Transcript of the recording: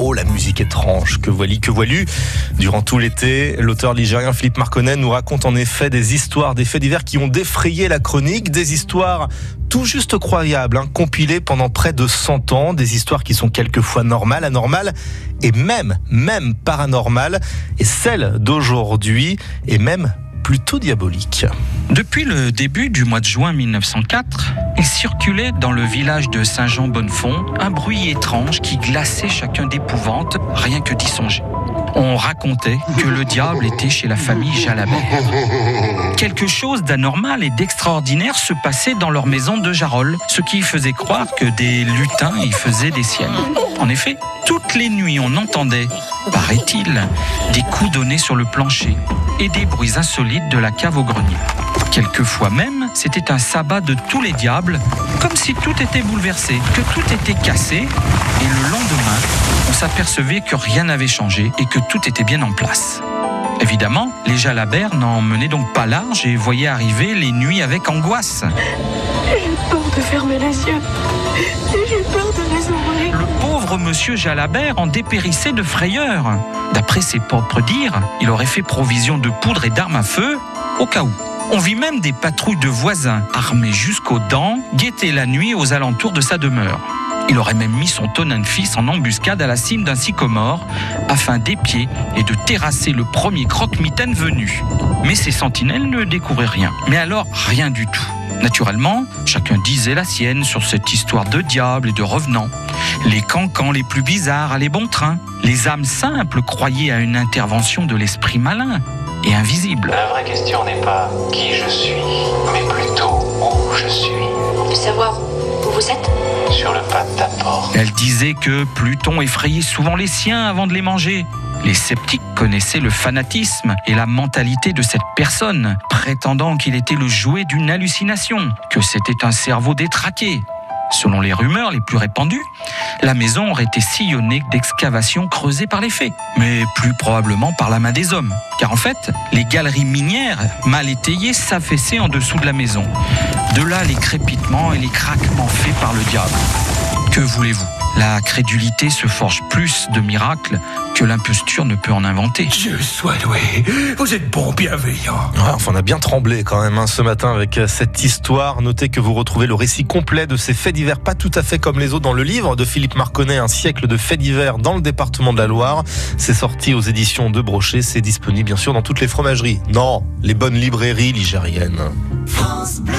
Oh, la musique étrange, que voilà, que voilu. Durant tout l'été, l'auteur ligérien Philippe Marconnet nous raconte en effet des histoires, des faits divers qui ont défrayé la chronique, des histoires tout juste croyables, hein, compilées pendant près de 100 ans, des histoires qui sont quelquefois normales, anormales et même, même paranormales. Et celle d'aujourd'hui est même plutôt diabolique. Depuis le début du mois de juin 1904, il circulait dans le village de Saint-Jean-Bonnefond un bruit étrange qui glaçait chacun d'épouvante, rien que d'y songer. On racontait que le diable était chez la famille Jalabert. Quelque chose d'anormal et d'extraordinaire se passait dans leur maison de Jarol, ce qui faisait croire que des lutins y faisaient des siennes. En effet, toutes les nuits on entendait, paraît-il, des coups donnés sur le plancher et des bruits insolites de la cave au grenier. Quelquefois même, c'était un sabbat de tous les diables, comme si tout était bouleversé, que tout était cassé, et le on s'apercevait que rien n'avait changé et que tout était bien en place. Évidemment, les Jalabert n'en menaient donc pas large et voyaient arriver les nuits avec angoisse. J'ai peur de fermer les yeux. J'ai peur de les ouvrir. Le pauvre monsieur Jalabert en dépérissait de frayeur. D'après ses propres dires, il aurait fait provision de poudre et d'armes à feu au cas où. On vit même des patrouilles de voisins, armés jusqu'aux dents, guetter la nuit aux alentours de sa demeure. Il aurait même mis son tonnin de fils en embuscade à la cime d'un sycomore afin d'épier et de terrasser le premier croque-mitaine venu. Mais ces sentinelles ne découvraient rien. Mais alors, rien du tout. Naturellement, chacun disait la sienne sur cette histoire de diable et de revenants. Les cancans les plus bizarres allaient bon train. Les âmes simples croyaient à une intervention de l'esprit malin et invisible. La vraie question n'est pas qui je suis, mais plutôt où disait que Pluton effrayait souvent les siens avant de les manger. Les sceptiques connaissaient le fanatisme et la mentalité de cette personne, prétendant qu'il était le jouet d'une hallucination, que c'était un cerveau détraqué. Selon les rumeurs les plus répandues, la maison aurait été sillonnée d'excavations creusées par les fées, mais plus probablement par la main des hommes. Car en fait, les galeries minières mal étayées s'affaissaient en dessous de la maison. De là les crépitements et les craquements faits par le diable. Que voulez-vous? La crédulité se forge plus de miracles que l'imposture ne peut en inventer. Dieu soit loué. Vous êtes bon, bienveillant. Ouais, enfin, on a bien tremblé quand même hein, ce matin avec euh, cette histoire. Notez que vous retrouvez le récit complet de ces faits divers, pas tout à fait comme les autres, dans le livre de Philippe Marconnet, Un siècle de faits divers dans le département de la Loire. C'est sorti aux éditions de Brochet. C'est disponible bien sûr dans toutes les fromageries. Non, les bonnes librairies ligériennes. France Bleu.